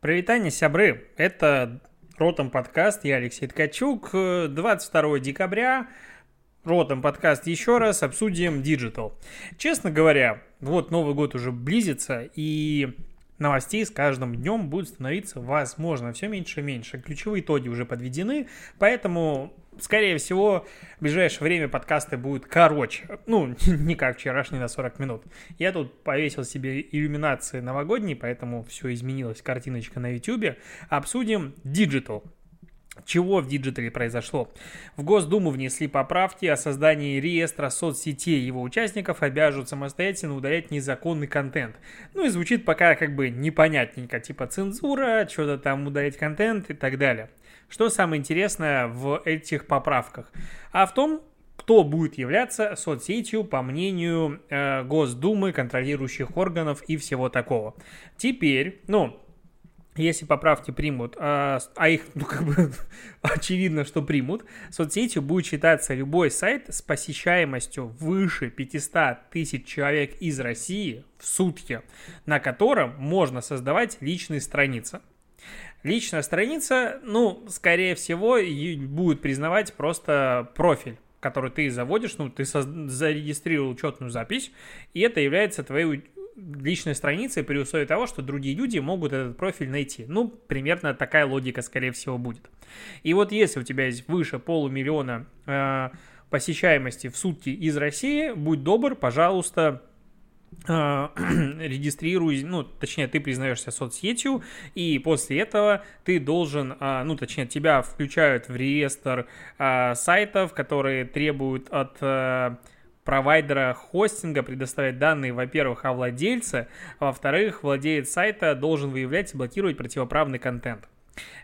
Привитание, сябры! Это Ротом подкаст, я Алексей Ткачук. 22 декабря Ротом подкаст еще раз обсудим Digital. Честно говоря, вот Новый год уже близится, и новостей с каждым днем будет становиться, возможно, все меньше и меньше. Ключевые итоги уже подведены, поэтому скорее всего, в ближайшее время подкасты будут короче. Ну, не как вчерашний на 40 минут. Я тут повесил себе иллюминации новогодние, поэтому все изменилось. Картиночка на YouTube. Обсудим Digital. Чего в digital е произошло? В Госдуму внесли поправки о создании реестра соцсетей. Его участников обяжут самостоятельно удалять незаконный контент. Ну и звучит пока как бы непонятненько, типа цензура, что-то там удалять контент и так далее. Что самое интересное в этих поправках? А в том, кто будет являться соцсетью по мнению э, Госдумы, контролирующих органов и всего такого. Теперь, ну, если поправки примут, а, а их, ну, как бы, очевидно, что примут, соцсетью будет считаться любой сайт с посещаемостью выше 500 тысяч человек из России в сутки, на котором можно создавать личные страницы. Личная страница, ну, скорее всего, будет признавать просто профиль который ты заводишь, ну, ты зарегистрировал учетную запись, и это является твоей личной страницей при условии того, что другие люди могут этот профиль найти. Ну, примерно такая логика, скорее всего, будет. И вот если у тебя есть выше полумиллиона э, посещаемости в сутки из России, будь добр, пожалуйста, регистрируй, ну, точнее, ты признаешься соцсетью, и после этого ты должен, а, ну, точнее, тебя включают в реестр а, сайтов, которые требуют от провайдера хостинга предоставлять данные, во-первых, о владельце, а во-вторых, владелец сайта должен выявлять и блокировать противоправный контент.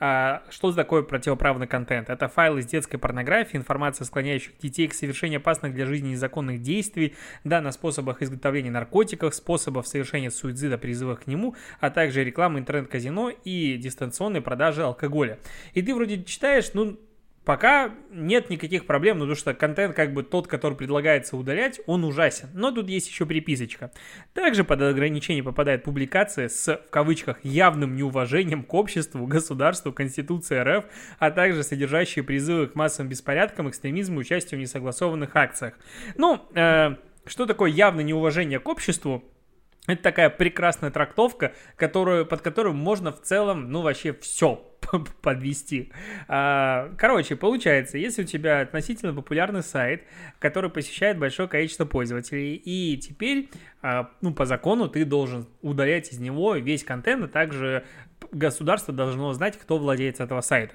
А, что такое противоправный контент? Это файлы с детской порнографией, информация, склоняющих детей к совершению опасных для жизни незаконных действий, данные о способах изготовления наркотиков, способов совершения суицида, призывах к нему, а также реклама интернет-казино и дистанционной продажи алкоголя. И ты вроде читаешь, ну, Пока нет никаких проблем, ну, потому что контент, как бы тот, который предлагается удалять, он ужасен. Но тут есть еще приписочка. Также под ограничение попадает публикация с, в кавычках, явным неуважением к обществу, государству, Конституции РФ, а также содержащие призывы к массовым беспорядкам, экстремизму, участию в несогласованных акциях. Ну, э, что такое явное неуважение к обществу? Это такая прекрасная трактовка, которую, под которую можно в целом, ну, вообще все подвести. А, короче, получается, если у тебя относительно популярный сайт, который посещает большое количество пользователей, и теперь, а, ну, по закону ты должен удалять из него весь контент, а также государство должно знать, кто владеет этого сайта.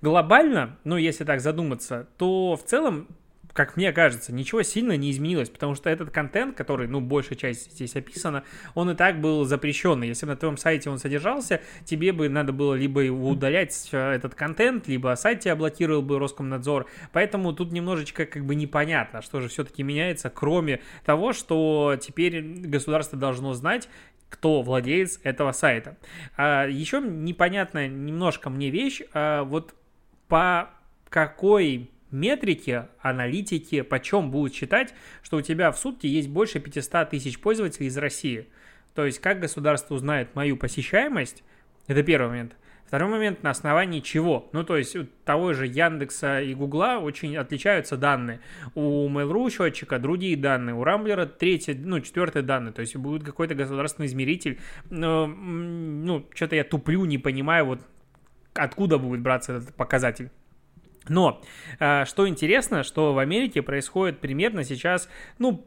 Глобально, ну, если так задуматься, то в целом как мне кажется, ничего сильно не изменилось, потому что этот контент, который, ну, большая часть здесь описана, он и так был запрещенный. Если бы на твоем сайте он содержался, тебе бы надо было либо удалять э, этот контент, либо сайт тебя блокировал бы Роскомнадзор. Поэтому тут немножечко как бы непонятно, что же все-таки меняется, кроме того, что теперь государство должно знать, кто владелец этого сайта. А еще непонятная немножко мне вещь, а вот по какой метрики, аналитики, почем будут считать, что у тебя в сутки есть больше 500 тысяч пользователей из России. То есть, как государство узнает мою посещаемость, это первый момент. Второй момент, на основании чего? Ну, то есть, у того же Яндекса и Гугла очень отличаются данные. У Mail.ru счетчика другие данные, у Рамблера третьи, ну, четвертые данные. То есть, будет какой-то государственный измеритель. Но, ну, что-то я туплю, не понимаю, вот откуда будет браться этот показатель. Но а, что интересно, что в Америке происходит примерно сейчас, ну,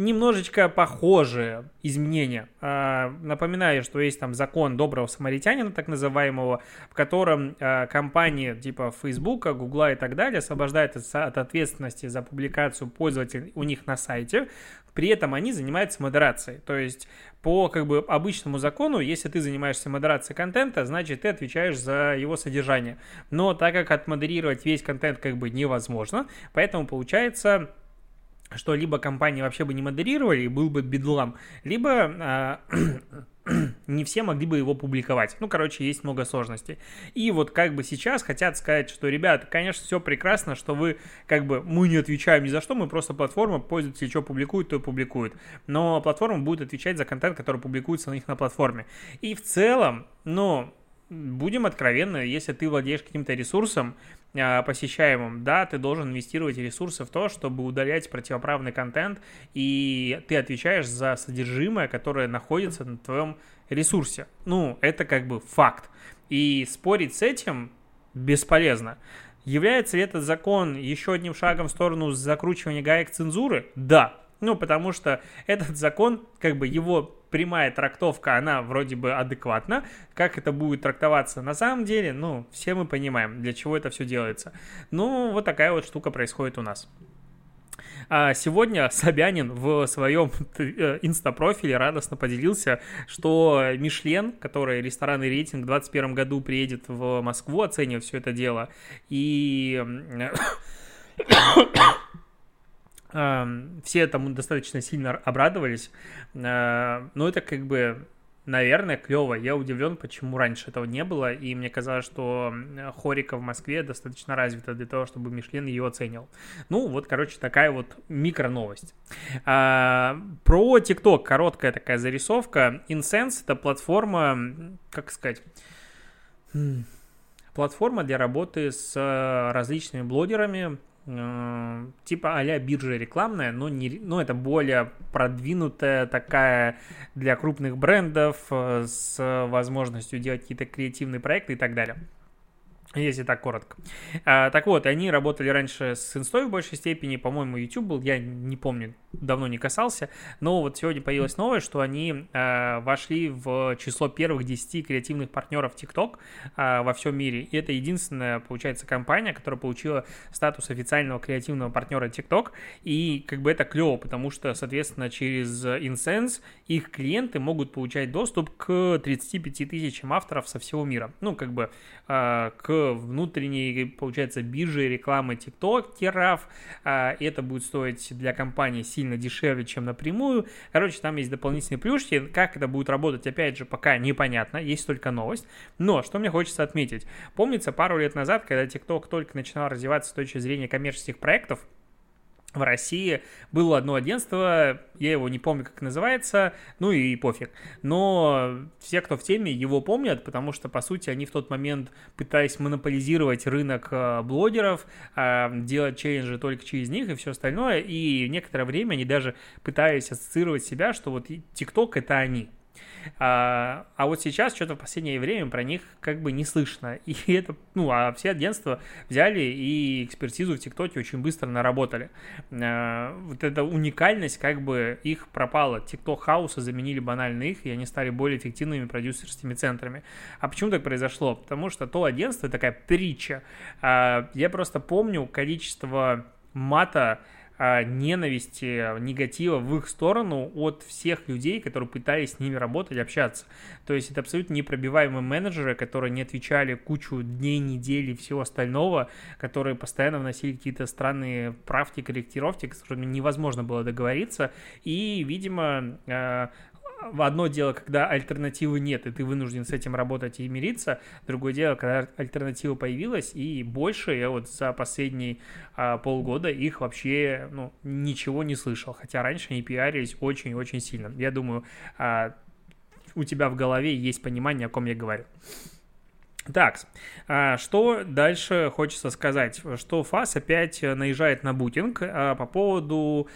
немножечко похожие изменения. А, напоминаю, что есть там закон доброго самаритянина, так называемого, в котором а, компании типа Facebook, Google и так далее освобождают от ответственности за публикацию пользователей у них на сайте, при этом они занимаются модерацией. То есть по как бы обычному закону, если ты занимаешься модерацией контента, значит ты отвечаешь за его содержание. Но так как отмодерировать весь контент как бы невозможно, поэтому получается что либо компании вообще бы не модерировали, и был бы бедлам, либо э, не все могли бы его публиковать. Ну, короче, есть много сложностей. И вот как бы сейчас хотят сказать, что, ребята, конечно, все прекрасно, что вы, как бы, мы не отвечаем ни за что, мы просто платформа, пользователи что публикуют, то и публикуют. Но платформа будет отвечать за контент, который публикуется на них на платформе. И в целом, ну, будем откровенны, если ты владеешь каким-то ресурсом, а, посещаемым, да, ты должен инвестировать ресурсы в то, чтобы удалять противоправный контент, и ты отвечаешь за содержимое, которое находится на твоем ресурсе. Ну, это как бы факт. И спорить с этим бесполезно. Является ли этот закон еще одним шагом в сторону закручивания гаек цензуры? Да. Ну, потому что этот закон, как бы его прямая трактовка, она вроде бы адекватна. Как это будет трактоваться на самом деле, ну, все мы понимаем, для чего это все делается. Ну, вот такая вот штука происходит у нас. А сегодня Собянин в своем э, инстапрофиле радостно поделился, что Мишлен, который ресторанный рейтинг в 2021 году приедет в Москву оценивать все это дело, и все этому достаточно сильно обрадовались, э, но это как бы наверное, клево. Я удивлен, почему раньше этого не было, и мне казалось, что хорика в Москве достаточно развита для того, чтобы Мишлен ее оценил. Ну, вот, короче, такая вот микро новость. А, про TikTok короткая такая зарисовка. Insense — это платформа, как сказать, платформа для работы с различными блогерами, Э, типа а биржа рекламная, но, не, но это более продвинутая такая для крупных брендов э, с возможностью делать какие-то креативные проекты и так далее если так коротко. А, так вот, они работали раньше с инстой в большей степени, по-моему, YouTube был, я не помню, давно не касался, но вот сегодня появилась новость, что они а, вошли в число первых 10 креативных партнеров TikTok а, во всем мире. И это единственная, получается, компания, которая получила статус официального креативного партнера TikTok, и как бы это клево, потому что, соответственно, через Insense их клиенты могут получать доступ к 35 тысячам авторов со всего мира. Ну, как бы а, к внутренней, получается, биржи рекламы тиктокеров. А, это будет стоить для компании сильно дешевле, чем напрямую. Короче, там есть дополнительные плюшки. Как это будет работать, опять же, пока непонятно. Есть только новость. Но, что мне хочется отметить. Помнится, пару лет назад, когда TikTok только начинал развиваться с точки зрения коммерческих проектов, в России было одно агентство, я его не помню, как называется, ну и пофиг. Но все, кто в теме, его помнят, потому что, по сути, они в тот момент пытались монополизировать рынок э, блогеров, а, делать челленджи только через них и все остальное, и некоторое время они даже пытались ассоциировать себя, что вот TikTok — это они. А, а вот сейчас что-то в последнее время про них как бы не слышно. И это, ну, а все агентства взяли и экспертизу в ТикТоке очень быстро наработали. А, вот эта уникальность как бы их пропала. ТикТок хауса заменили банально их, и они стали более эффективными продюсерскими центрами. А почему так произошло? Потому что то агентство такая притча. А, я просто помню количество мата, ненависти, негатива в их сторону от всех людей, которые пытались с ними работать, общаться. То есть это абсолютно непробиваемые менеджеры, которые не отвечали кучу дней, недель и всего остального, которые постоянно вносили какие-то странные правки, корректировки, с которыми невозможно было договориться. И, видимо, а, одно дело, когда альтернативы нет, и ты вынужден с этим работать и мириться. Другое дело, когда альтернатива появилась, и больше я вот за последние а, полгода их вообще ну, ничего не слышал. Хотя раньше они пиарились очень-очень сильно. Я думаю, а, у тебя в голове есть понимание, о ком я говорю. Так, а, что дальше хочется сказать? Что ФАС опять наезжает на бутинг а, по поводу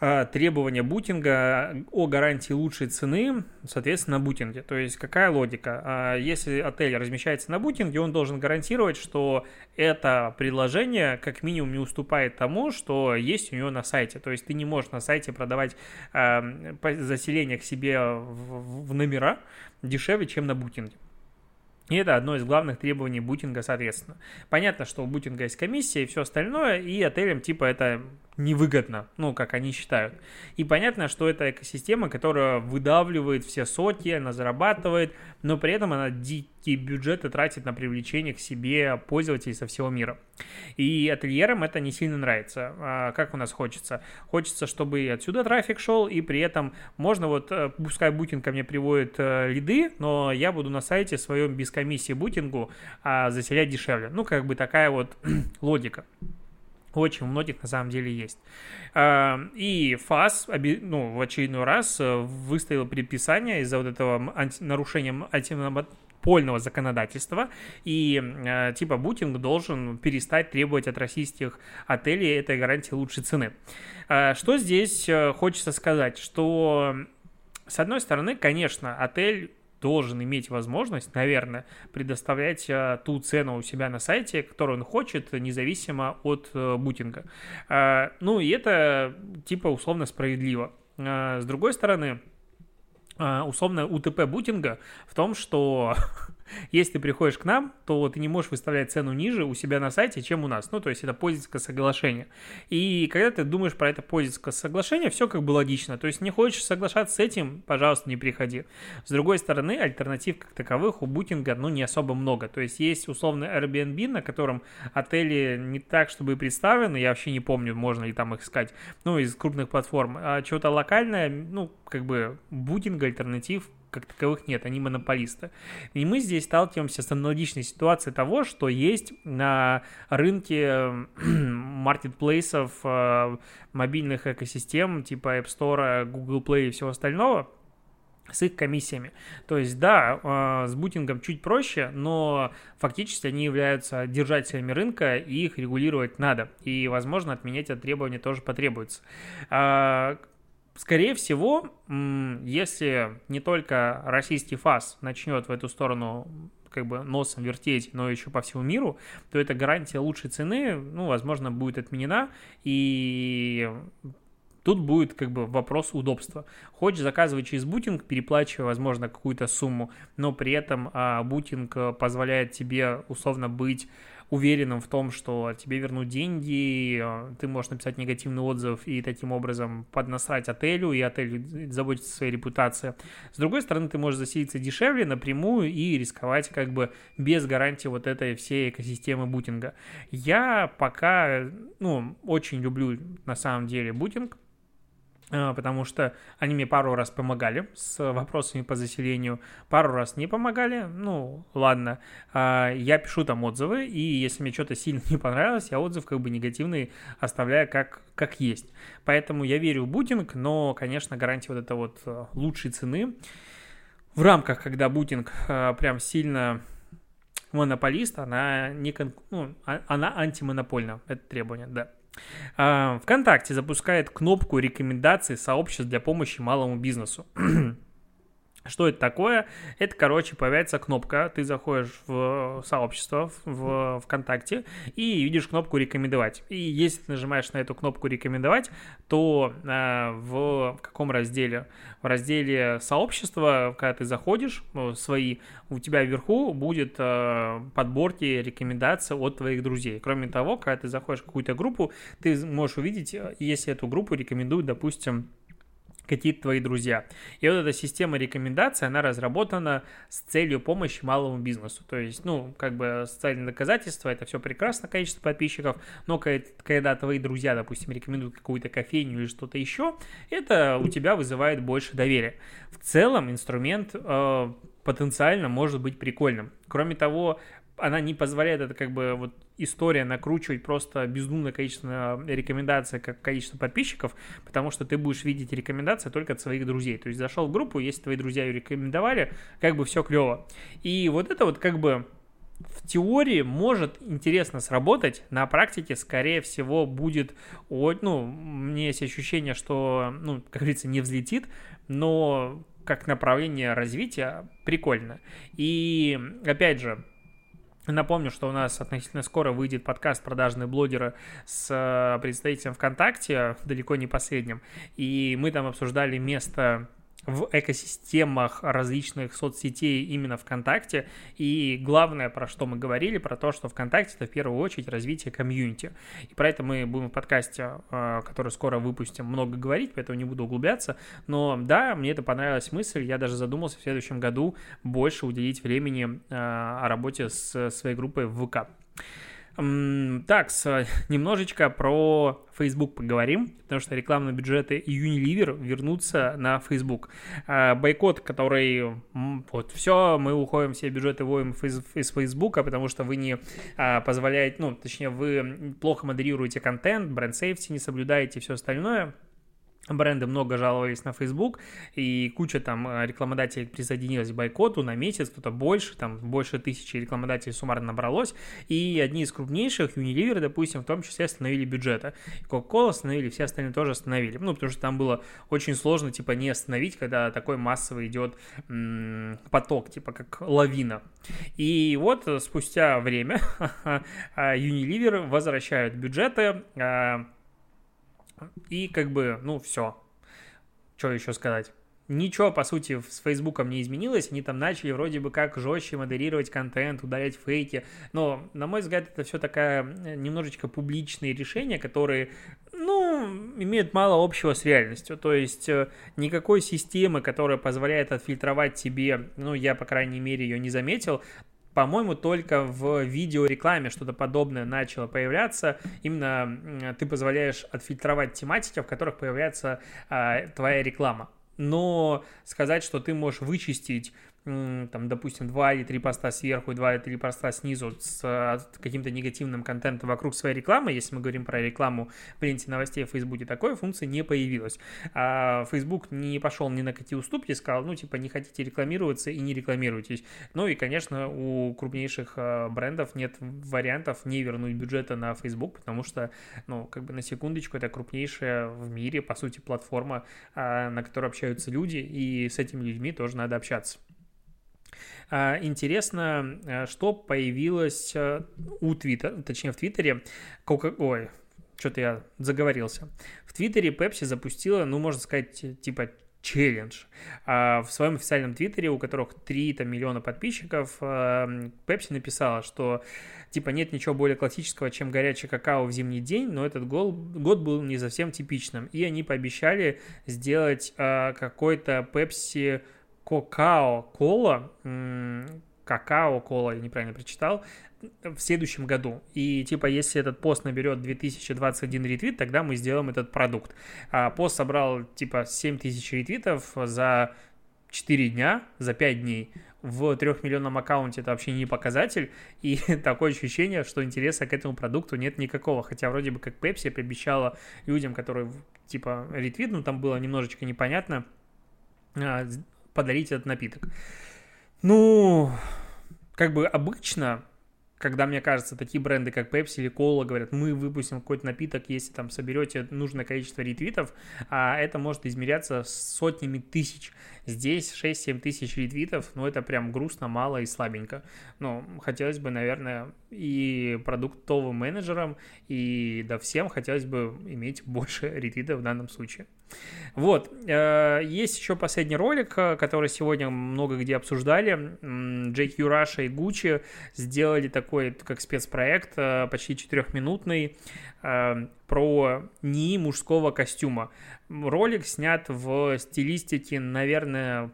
а, требования бутинга о гарантии лучшей цены, соответственно, на бутинге. То есть какая логика? Если отель размещается на бутинге, он должен гарантировать, что это предложение как минимум не уступает тому, что есть у него на сайте. То есть ты не можешь на сайте продавать заселение к себе в номера дешевле, чем на бутинге. И это одно из главных требований бутинга, соответственно. Понятно, что у бутинга есть комиссия и все остальное, и отелям типа это невыгодно, ну, как они считают. И понятно, что это экосистема, которая выдавливает все соки, она зарабатывает, но при этом она дикие бюджеты тратит на привлечение к себе пользователей со всего мира. И ательерам это не сильно нравится. А как у нас хочется? Хочется, чтобы и отсюда трафик шел, и при этом можно вот, э, пускай бутинг ко мне приводит э, лиды, но я буду на сайте своем без комиссии бутингу а, заселять дешевле. Ну, как бы такая вот логика очень у многих на самом деле есть. А, и ФАС ну, в очередной раз э, выставил предписание из-за вот этого нарушения анти подпольного законодательства, и э, типа Бутинг должен перестать требовать от российских отелей этой гарантии лучшей цены. Э, что здесь э, хочется сказать, что с одной стороны, конечно, отель должен иметь возможность, наверное, предоставлять а, ту цену у себя на сайте, которую он хочет, независимо от а, бутинга. А, ну и это типа условно справедливо. С другой стороны, условно УТП бутинга в том, что Если ты приходишь к нам, то ты не можешь выставлять цену ниже у себя на сайте, чем у нас. Ну, то есть это пользовательское соглашение. И когда ты думаешь про это пользовательское соглашение, все как бы логично. То есть не хочешь соглашаться с этим, пожалуйста, не приходи. С другой стороны, альтернатив как таковых у букинга, ну, не особо много. То есть есть условный Airbnb, на котором отели не так, чтобы представлены, я вообще не помню, можно ли там их искать, ну, из крупных платформ. А чего-то локальное, ну, как бы букинга альтернатив как таковых нет, они монополисты. И мы здесь сталкиваемся с аналогичной ситуацией того, что есть на рынке маркетплейсов, э, мобильных экосистем типа App Store, Google Play и всего остального, с их комиссиями. То есть, да, э, с бутингом чуть проще, но фактически они являются держателями рынка, и их регулировать надо. И, возможно, отменять это требование тоже потребуется. Скорее всего, если не только российский ФАС начнет в эту сторону как бы носом вертеть, но еще по всему миру, то эта гарантия лучшей цены, ну, возможно, будет отменена, и Тут будет как бы вопрос удобства. Хочешь заказывать через бутинг, переплачивая, возможно, какую-то сумму, но при этом а, бутинг позволяет тебе условно быть уверенным в том, что тебе вернут деньги, э, ты можешь написать негативный отзыв и таким образом поднасрать отелю, и отель заботится о своей репутации. С другой стороны, ты можешь заселиться дешевле напрямую и рисковать как бы без гарантии вот этой всей экосистемы бутинга. Я пока, ну, очень люблю на самом деле бутинг, потому что они мне пару раз помогали с вопросами по заселению, пару раз не помогали, ну, ладно, а, я пишу там отзывы, и если мне что-то сильно не понравилось, я отзыв как бы негативный оставляю как, как есть. Поэтому я верю в бутинг, но, конечно, гарантия вот это вот э, лучшей цены в рамках, когда бутинг э, прям сильно монополист, она не кон... ну, а, она антимонопольна, это требование, да. А, ВКонтакте запускает кнопку рекомендаций сообществ для помощи малому бизнесу. Что это такое? Это, короче, появляется кнопка, ты заходишь в сообщество в ВКонтакте и видишь кнопку «Рекомендовать». И если ты нажимаешь на эту кнопку «Рекомендовать», то э, в, в каком разделе? В разделе «Сообщества», когда ты заходишь в свои, у тебя вверху будет э, подборки рекомендаций от твоих друзей. Кроме того, когда ты заходишь в какую-то группу, ты можешь увидеть, э, если эту группу рекомендуют, допустим, какие-то твои друзья. И вот эта система рекомендаций, она разработана с целью помощи малому бизнесу. То есть, ну, как бы социальные доказательства, это все прекрасно, количество подписчиков, но когда твои друзья, допустим, рекомендуют какую-то кофейню или что-то еще, это у тебя вызывает больше доверия. В целом инструмент э, потенциально может быть прикольным. Кроме того, она не позволяет это как бы вот история накручивать просто безумное количество рекомендаций, как количество подписчиков, потому что ты будешь видеть рекомендации только от своих друзей. То есть зашел в группу, если твои друзья ее рекомендовали, как бы все клево. И вот это вот как бы в теории может интересно сработать, на практике, скорее всего, будет, ну, меня есть ощущение, что, ну, как говорится, не взлетит, но как направление развития прикольно. И, опять же, Напомню, что у нас относительно скоро выйдет подкаст «Продажные блогеры» с э, представителем ВКонтакте, далеко не последним. И мы там обсуждали место в экосистемах различных соцсетей именно ВКонтакте. И главное, про что мы говорили, про то, что ВКонтакте это в первую очередь развитие комьюнити. И про это мы будем в подкасте, э, который скоро выпустим, много говорить, поэтому не буду углубляться. Но да, мне это понравилась мысль. Я даже задумался в следующем году больше уделить времени э, о работе с своей группой в ВК. Так, немножечко про Facebook поговорим, потому что рекламные бюджеты Unilever вернутся на Facebook. А, бойкот, который... Вот, все, мы уходим, все бюджеты вводим из Facebook, потому что вы не а, позволяете, ну, точнее, вы плохо модерируете контент, бренд сейфти не соблюдаете, все остальное. Бренды много жаловались на Facebook, и куча там э, рекламодателей присоединилась к бойкоту на месяц, кто-то больше, там больше тысячи рекламодателей суммарно набралось, и одни из крупнейших, Unilever, допустим, в том числе остановили бюджета. Coca-Cola остановили, все остальные тоже остановили. Ну, потому что там было очень сложно, типа, не остановить, когда такой массовый идет м- поток, типа, как лавина. И вот э, спустя время Unilever возвращают бюджеты, а, и как бы, ну, все. Что еще сказать? Ничего, по сути, с Фейсбуком не изменилось. Они там начали вроде бы как жестче модерировать контент, удалять фейки. Но, на мой взгляд, это все такая э, немножечко публичные решения, которые, ну, имеют мало общего с реальностью. То есть э, никакой системы, которая позволяет отфильтровать тебе, ну, я, по крайней мере, ее не заметил, по-моему, только в видеорекламе что-то подобное начало появляться. Именно ты позволяешь отфильтровать тематики, в которых появляется а, твоя реклама. Но сказать, что ты можешь вычистить там, допустим, два или три поста сверху и два или три поста снизу с каким-то негативным контентом вокруг своей рекламы, если мы говорим про рекламу в ленте новостей в Фейсбуке, такой функции не появилось. А Facebook не пошел ни на какие уступки, сказал, ну, типа, не хотите рекламироваться и не рекламируйтесь. Ну и, конечно, у крупнейших а, брендов нет вариантов не вернуть бюджета на Facebook, потому что, ну, как бы на секундочку, это крупнейшая в мире, по сути, платформа, а, на которой общаются люди, и с этими людьми тоже надо общаться. А, интересно, э, что появилось э, у Твиттера, точнее в Твиттере, Кока... Ой, что-то я заговорился. В Твиттере Pepsi запустила, ну, можно сказать, типа челлендж. А в своем официальном твиттере, у которых 3 там, миллиона подписчиков, Pepsi написала, что типа нет ничего более классического, чем горячий какао в зимний день, но этот год, был не совсем типичным. И они пообещали сделать а, какой-то Pepsi какао-кола, какао-кола, я неправильно прочитал, в следующем году. И типа, если этот пост наберет 2021 ретвит, тогда мы сделаем этот продукт. А пост собрал типа 7000 ретвитов за 4 дня, за 5 дней. В трехмиллионном аккаунте это вообще не показатель. И такое ощущение, что интереса к этому продукту нет никакого. Хотя вроде бы как Pepsi пообещала людям, которые типа ретвит, ну там было немножечко непонятно, а, подарить этот напиток. Ну, как бы обычно, когда, мне кажется, такие бренды, как Pepsi или Cola говорят, мы выпустим какой-то напиток, если там соберете нужное количество ретвитов, а это может измеряться сотнями тысяч. Здесь 6-7 тысяч ретвитов, ну, это прям грустно, мало и слабенько. Ну, хотелось бы, наверное, и продуктовым менеджерам, и да всем хотелось бы иметь больше ретвитов в данном случае. Вот, э, есть еще последний ролик, э, который сегодня много где обсуждали. JQ Russia и Gucci сделали такой, как спецпроект, э, почти четырехминутный, про НИИ мужского костюма. Ролик снят в стилистике, наверное,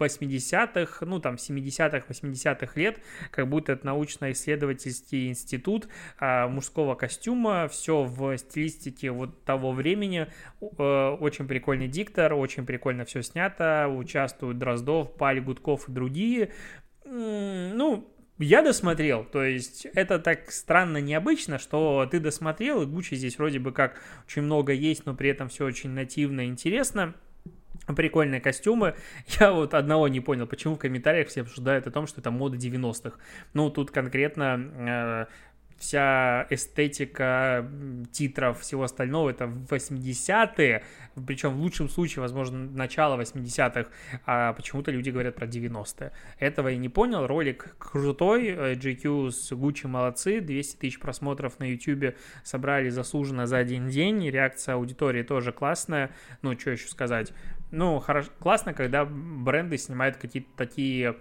80-х, ну там 70-х, 80-х лет, как будто это научно-исследовательский институт а, мужского костюма, все в стилистике вот того времени, э, очень прикольный диктор, очень прикольно все снято, участвуют Дроздов, Паль, Гудков и другие, ну, я досмотрел, то есть это так странно необычно, что ты досмотрел, и Гуччи здесь вроде бы как очень много есть, но при этом все очень нативно интересно прикольные костюмы. Я вот одного не понял, почему в комментариях все обсуждают о том, что это мода 90-х. Ну, тут конкретно э, вся эстетика титров, всего остального, это 80-е, причем в лучшем случае, возможно, начало 80-х, а почему-то люди говорят про 90-е. Этого я не понял, ролик крутой, GQ с Gucci молодцы, 200 тысяч просмотров на YouTube собрали заслуженно за один день, реакция аудитории тоже классная, ну, что еще сказать, ну, хорошо, классно, когда бренды снимают какие-то такие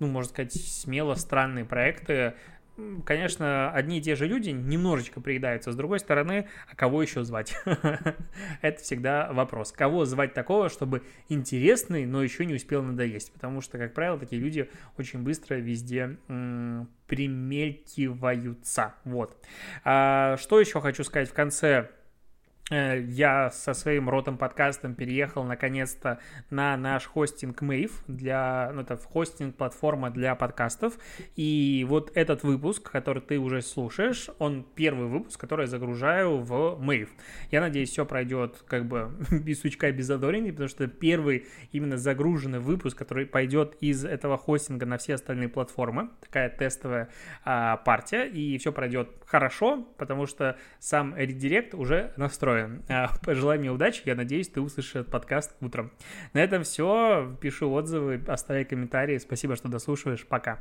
ну, можно сказать, смело странные проекты, конечно, одни и те же люди немножечко приедаются. С другой стороны, а кого еще звать? Это всегда вопрос. Кого звать такого, чтобы интересный, но еще не успел надоесть? Потому что, как правило, такие люди очень быстро везде примелькиваются. Вот. А, что еще хочу сказать в конце я со своим ротом подкастом переехал наконец-то на наш хостинг Mave для, ну, это хостинг платформа для подкастов. И вот этот выпуск, который ты уже слушаешь, он первый выпуск, который я загружаю в Mave. Я надеюсь, все пройдет как бы без сучка, без задоринки, потому что первый именно загруженный выпуск, который пойдет из этого хостинга на все остальные платформы, такая тестовая а, партия, и все пройдет хорошо, потому что сам редирект уже настроен настроен. А, пожелай мне удачи, я надеюсь, ты услышишь этот подкаст утром. На этом все. Пишу отзывы, оставляй комментарии. Спасибо, что дослушиваешь. Пока.